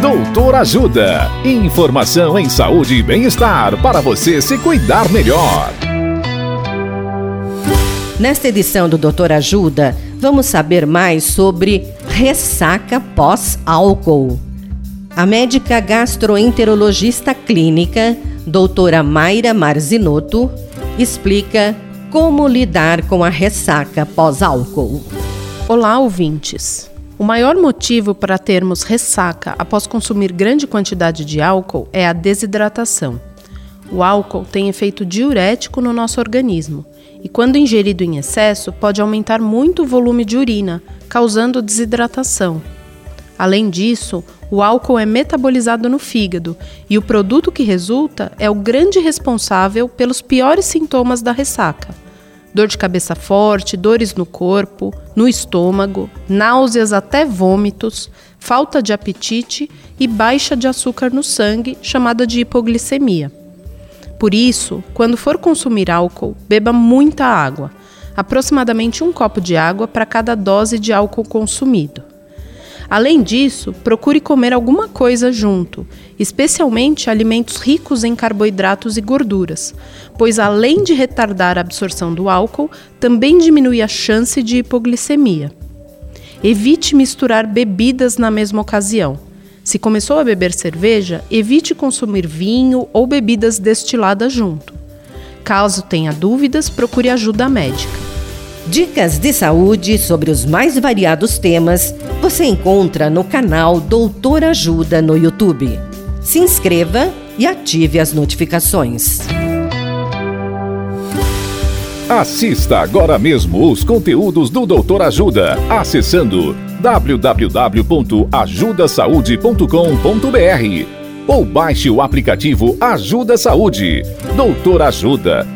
Doutor Ajuda. Informação em saúde e bem-estar para você se cuidar melhor. Nesta edição do Doutor Ajuda, vamos saber mais sobre ressaca pós-álcool. A médica gastroenterologista clínica, doutora Mayra Marzinotto, explica como lidar com a ressaca pós-álcool. Olá, ouvintes! O maior motivo para termos ressaca após consumir grande quantidade de álcool é a desidratação. O álcool tem efeito diurético no nosso organismo e, quando ingerido em excesso, pode aumentar muito o volume de urina, causando desidratação. Além disso, o álcool é metabolizado no fígado e o produto que resulta é o grande responsável pelos piores sintomas da ressaca: dor de cabeça forte, dores no corpo, no estômago, náuseas até vômitos, falta de apetite e baixa de açúcar no sangue, chamada de hipoglicemia. Por isso, quando for consumir álcool, beba muita água, aproximadamente um copo de água para cada dose de álcool consumido. Além disso, procure comer alguma coisa junto, especialmente alimentos ricos em carboidratos e gorduras, pois além de retardar a absorção do álcool, também diminui a chance de hipoglicemia. Evite misturar bebidas na mesma ocasião. Se começou a beber cerveja, evite consumir vinho ou bebidas destiladas junto. Caso tenha dúvidas, procure ajuda médica. Dicas de saúde sobre os mais variados temas você encontra no canal Doutor Ajuda no YouTube. Se inscreva e ative as notificações. Assista agora mesmo os conteúdos do Doutor Ajuda acessando www.ajudasaude.com.br ou baixe o aplicativo Ajuda Saúde. Doutor Ajuda.